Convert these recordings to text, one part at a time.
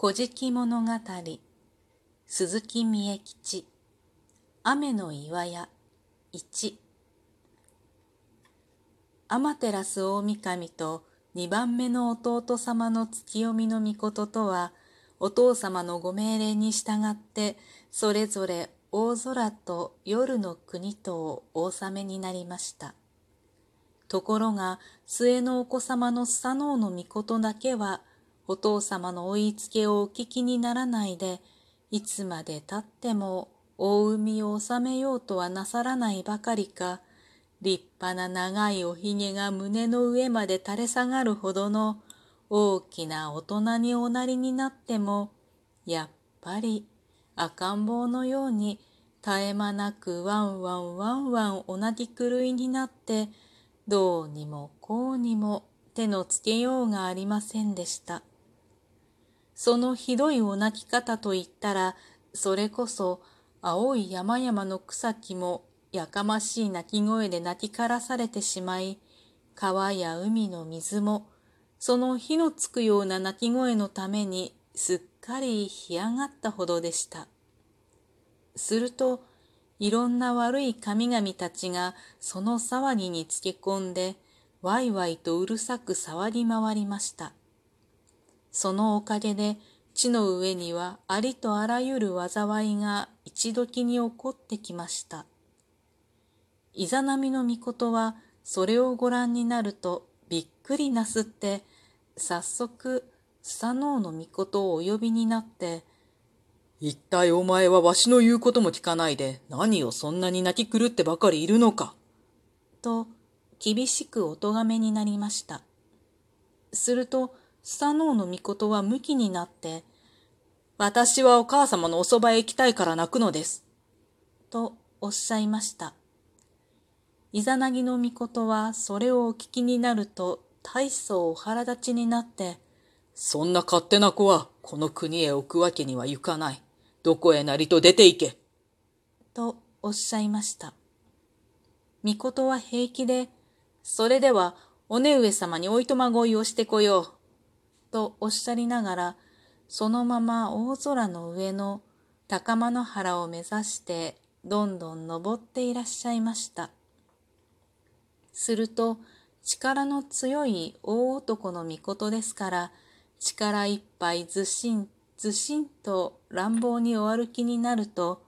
古事記物語鈴木三重吉雨の岩屋一天照大神と二番目の弟様の月読みの御事とはお父様のご命令に従ってそれぞれ大空と夜の国とをお納めになりました。ところが末のお子様のスサノオの御事だけはお父様の追いつけをお聞きにならないで、いつまでたっても大海を収めようとはなさらないばかりか、立派な長いおひげが胸の上まで垂れ下がるほどの大きな大人におなりになっても、やっぱり赤ん坊のように絶え間なくワンワンワンワンお泣き狂いになって、どうにもこうにも手のつけようがありませんでした。そのひどいお泣き方といったら、それこそ青い山々の草木もやかましい泣き声で泣きからされてしまい、川や海の水も、その火のつくような泣き声のためにすっかり干上がったほどでした。すると、いろんな悪い神々たちがその騒ぎにつけ込んで、わいわいとうるさく騒ぎ回りました。そのおかげで地の上にはありとあらゆる災いが一時に起こってきました。イザナミの御事はそれをご覧になるとびっくりなすって早速スサノオの御事をお呼びになって一体お前はわしの言うことも聞かないで何をそんなに泣き狂ってばかりいるのかと厳しくお咎めになりました。するとスサノオの御事は向きになって、私はお母様のおそばへ行きたいから泣くのです。とおっしゃいました。イザナギの御事はそれをお聞きになると大層お腹立ちになって、そんな勝手な子はこの国へ置くわけにはいかない。どこへなりと出て行け。とおっしゃいました。御事は平気で、それではお姉上様においとまごいをしてこよう。とおっしゃりながら、そのまま大空の上の高間の原を目指してどんどん登っていらっしゃいました。すると力の強い大男の御事ですから力いっぱいずしんずしんと乱暴にお歩きになると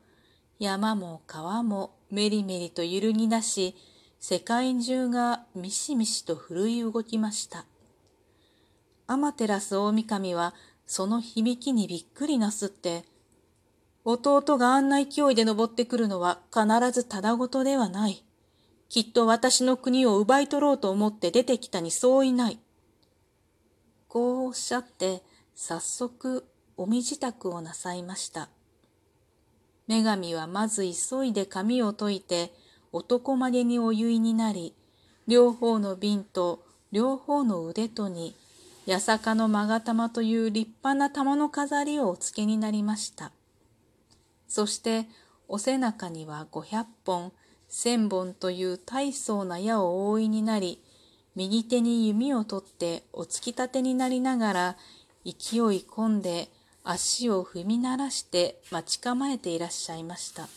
山も川もめりめりと揺るぎ出し世界中がみしみしと震い動きました。天照大神はその響きにびっくりなすって、弟があんな勢いで登ってくるのは必ずただごとではない。きっと私の国を奪い取ろうと思って出てきたにそういない。こうおっしゃって、早速お身支度をなさいました。女神はまず急いで髪を解いて、男曲げにお湯になり、両方の瓶と両方の腕とに八坂の勾玉という立派な玉の飾りをお付けになりました。そしてお背中には五百本、千本という大層な矢を覆いになり、右手に弓を取ってお突き立てになりながら、勢い込んで足を踏み鳴らして待ち構えていらっしゃいました。